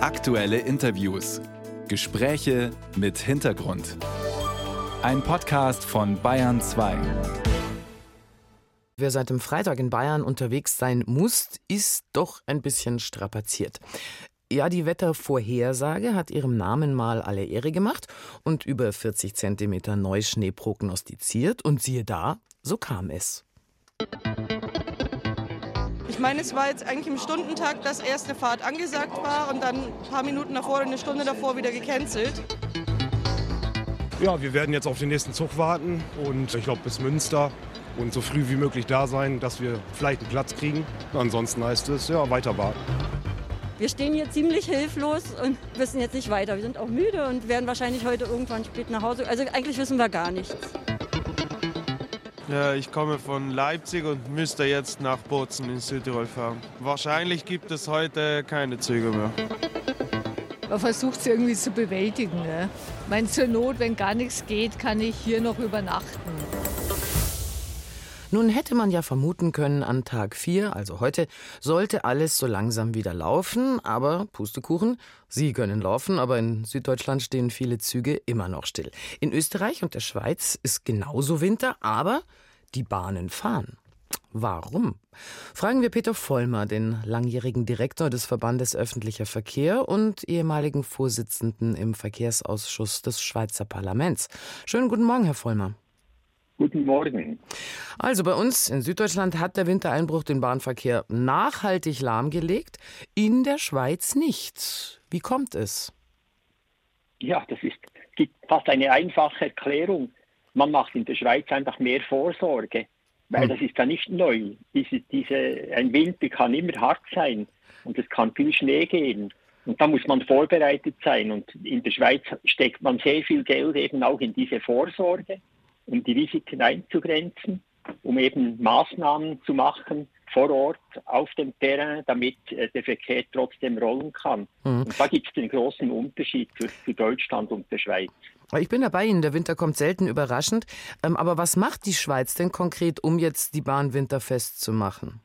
Aktuelle Interviews. Gespräche mit Hintergrund. Ein Podcast von Bayern 2. Wer seit dem Freitag in Bayern unterwegs sein muss, ist doch ein bisschen strapaziert. Ja, die Wettervorhersage hat ihrem Namen mal alle Ehre gemacht und über 40 Zentimeter Neuschnee prognostiziert. Und siehe da, so kam es. Ich meine, es war jetzt eigentlich im Stundentakt, dass erst eine Fahrt angesagt war und dann ein paar Minuten davor oder eine Stunde davor wieder gecancelt. Ja, wir werden jetzt auf den nächsten Zug warten und ich glaube bis Münster und so früh wie möglich da sein, dass wir vielleicht einen Platz kriegen. Ansonsten heißt es ja weiter warten. Wir stehen hier ziemlich hilflos und wissen jetzt nicht weiter. Wir sind auch müde und werden wahrscheinlich heute irgendwann spät nach Hause. Also eigentlich wissen wir gar nichts. Ja, ich komme von Leipzig und müsste jetzt nach Bozen in Südtirol fahren. Wahrscheinlich gibt es heute keine Züge mehr. Man versucht es irgendwie zu bewältigen. Ne? Ich meine, zur Not, wenn gar nichts geht, kann ich hier noch übernachten. Nun hätte man ja vermuten können, an Tag 4, also heute, sollte alles so langsam wieder laufen, aber Pustekuchen, Sie können laufen, aber in Süddeutschland stehen viele Züge immer noch still. In Österreich und der Schweiz ist genauso Winter, aber die Bahnen fahren. Warum? Fragen wir Peter Vollmer, den langjährigen Direktor des Verbandes öffentlicher Verkehr und ehemaligen Vorsitzenden im Verkehrsausschuss des Schweizer Parlaments. Schönen guten Morgen, Herr Vollmer. Guten Morgen. Also bei uns in Süddeutschland hat der Wintereinbruch den Bahnverkehr nachhaltig lahmgelegt, in der Schweiz nicht. Wie kommt es? Ja, das ist gibt fast eine einfache Erklärung. Man macht in der Schweiz einfach mehr Vorsorge, weil hm. das ist ja nicht neu. Diese, diese, ein Winter kann immer hart sein und es kann viel Schnee gehen. Und da muss man vorbereitet sein. Und in der Schweiz steckt man sehr viel Geld eben auch in diese Vorsorge um die Risiken einzugrenzen, um eben Maßnahmen zu machen vor Ort auf dem Terrain, damit äh, der Verkehr trotzdem rollen kann. Mhm. Und da gibt es den großen Unterschied zu, zu, Deutschland und der Schweiz. Ich bin dabei Ihnen, der Winter kommt selten überraschend. Ähm, aber was macht die Schweiz denn konkret, um jetzt die Bahn winterfest zu machen?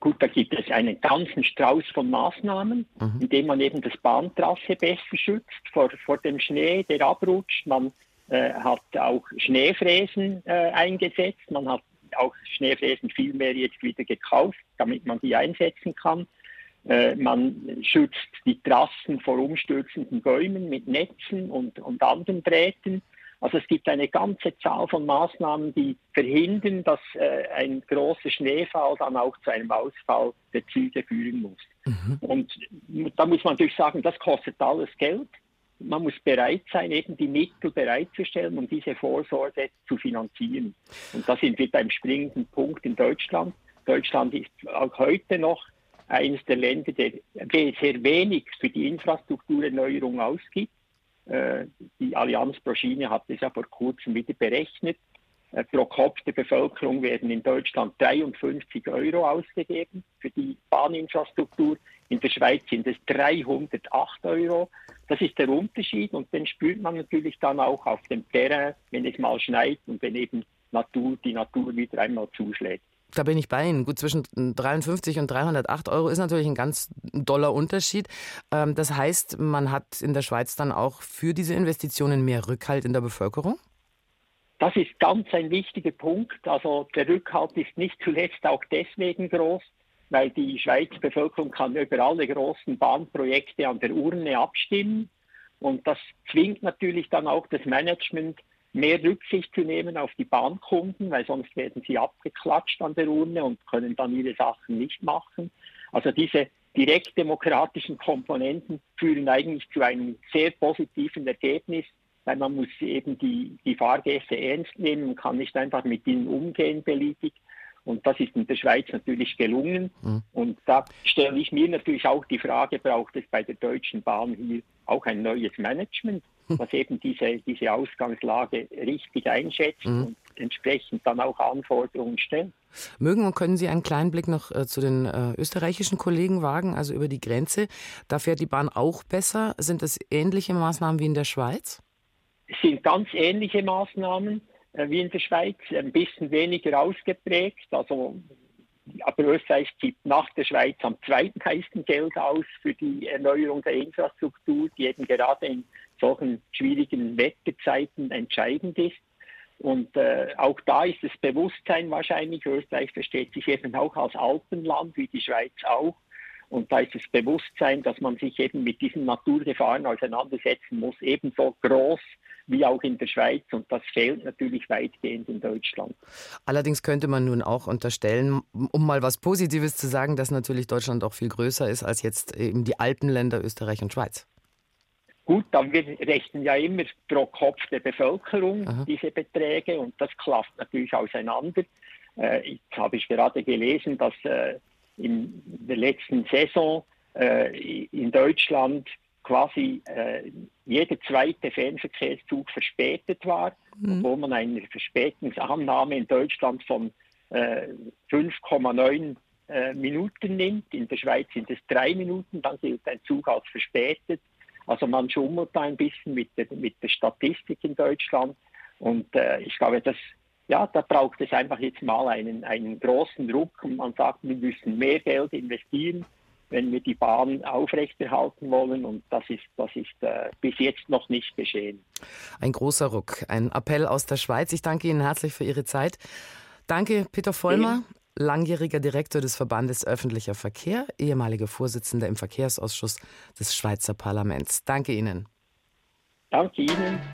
Gut, da gibt es einen ganzen Strauß von Maßnahmen, mhm. indem man eben das Bahntrasse besser schützt vor, vor dem Schnee, der abrutscht. Man hat auch Schneefräsen äh, eingesetzt. Man hat auch Schneefräsen viel mehr jetzt wieder gekauft, damit man die einsetzen kann. Äh, man schützt die Trassen vor umstürzenden Bäumen mit Netzen und, und anderen Drähten. Also es gibt eine ganze Zahl von Maßnahmen, die verhindern, dass äh, ein großer Schneefall dann auch zu einem Ausfall der Züge führen muss. Mhm. Und da muss man natürlich sagen, das kostet alles Geld man muss bereit sein, eben die Mittel bereitzustellen, um diese Vorsorge zu finanzieren. Und da sind wir beim springenden Punkt in Deutschland. Deutschland ist auch heute noch eines der Länder, der sehr wenig für die Infrastrukturerneuerung ausgibt. Äh, die Allianz pro Schiene hat das ja vor kurzem wieder berechnet. Äh, pro Kopf der Bevölkerung werden in Deutschland 53 Euro ausgegeben für die Bahninfrastruktur. In der Schweiz sind es 308 Euro. Das ist der Unterschied und den spürt man natürlich dann auch auf dem Terrain, wenn es mal schneit und wenn eben Natur, die Natur wieder einmal zuschlägt. Da bin ich bei Ihnen. Gut, zwischen 53 und 308 Euro ist natürlich ein ganz doller Unterschied. Ähm, das heißt, man hat in der Schweiz dann auch für diese Investitionen mehr Rückhalt in der Bevölkerung? Das ist ganz ein wichtiger Punkt. Also der Rückhalt ist nicht zuletzt auch deswegen groß, weil die Schweizer Bevölkerung kann über alle großen Bahnprojekte an der Urne abstimmen. Und das zwingt natürlich dann auch das Management, mehr Rücksicht zu nehmen auf die Bahnkunden, weil sonst werden sie abgeklatscht an der Urne und können dann ihre Sachen nicht machen. Also diese direktdemokratischen Komponenten führen eigentlich zu einem sehr positiven Ergebnis, weil man muss eben die, die Fahrgäste ernst nehmen und kann nicht einfach mit ihnen umgehen beliebig, und das ist in der Schweiz natürlich gelungen. Mhm. Und da stelle ich mir natürlich auch die Frage, braucht es bei der Deutschen Bahn hier auch ein neues Management, mhm. was eben diese, diese Ausgangslage richtig einschätzt mhm. und entsprechend dann auch Anforderungen stellt. Mögen und können Sie einen kleinen Blick noch äh, zu den äh, österreichischen Kollegen wagen, also über die Grenze? Da fährt die Bahn auch besser. Sind es ähnliche Maßnahmen wie in der Schweiz? Es sind ganz ähnliche Maßnahmen. Äh, wie in der Schweiz, ein bisschen weniger ausgeprägt. Also aber Österreich gibt nach der Schweiz am zweitmeisten Geld aus für die Erneuerung der Infrastruktur, die eben gerade in solchen schwierigen Wetterzeiten entscheidend ist. Und äh, auch da ist das Bewusstsein wahrscheinlich, Österreich versteht sich eben auch als Alpenland, wie die Schweiz auch. Und da ist das Bewusstsein, dass man sich eben mit diesen Naturgefahren auseinandersetzen muss, ebenso groß wie auch in der Schweiz. Und das fehlt natürlich weitgehend in Deutschland. Allerdings könnte man nun auch unterstellen, um mal was Positives zu sagen, dass natürlich Deutschland auch viel größer ist als jetzt eben die Alpenländer Österreich und Schweiz. Gut, dann wir rechnen ja immer pro Kopf der Bevölkerung Aha. diese Beträge und das klafft natürlich auseinander. Äh, jetzt habe ich gerade gelesen, dass äh, in der letzten Saison äh, in Deutschland quasi äh, jeder zweite Fernverkehrszug verspätet war, mhm. obwohl man eine Verspätungsannahme in Deutschland von äh, 5,9 äh, Minuten nimmt. In der Schweiz sind es drei Minuten, dann gilt ein Zug als verspätet. Also man schummelt da ein bisschen mit der, mit der Statistik in Deutschland. Und äh, ich glaube, das, ja, da braucht es einfach jetzt mal einen, einen großen Druck und man sagt, wir müssen mehr Geld investieren, wenn wir die Bahn aufrechterhalten wollen. Und das ist, das ist äh, bis jetzt noch nicht geschehen. Ein großer Ruck, ein Appell aus der Schweiz. Ich danke Ihnen herzlich für Ihre Zeit. Danke, Peter Vollmer langjähriger Direktor des Verbandes öffentlicher Verkehr, ehemaliger Vorsitzender im Verkehrsausschuss des Schweizer Parlaments. Danke Ihnen. Danke Ihnen.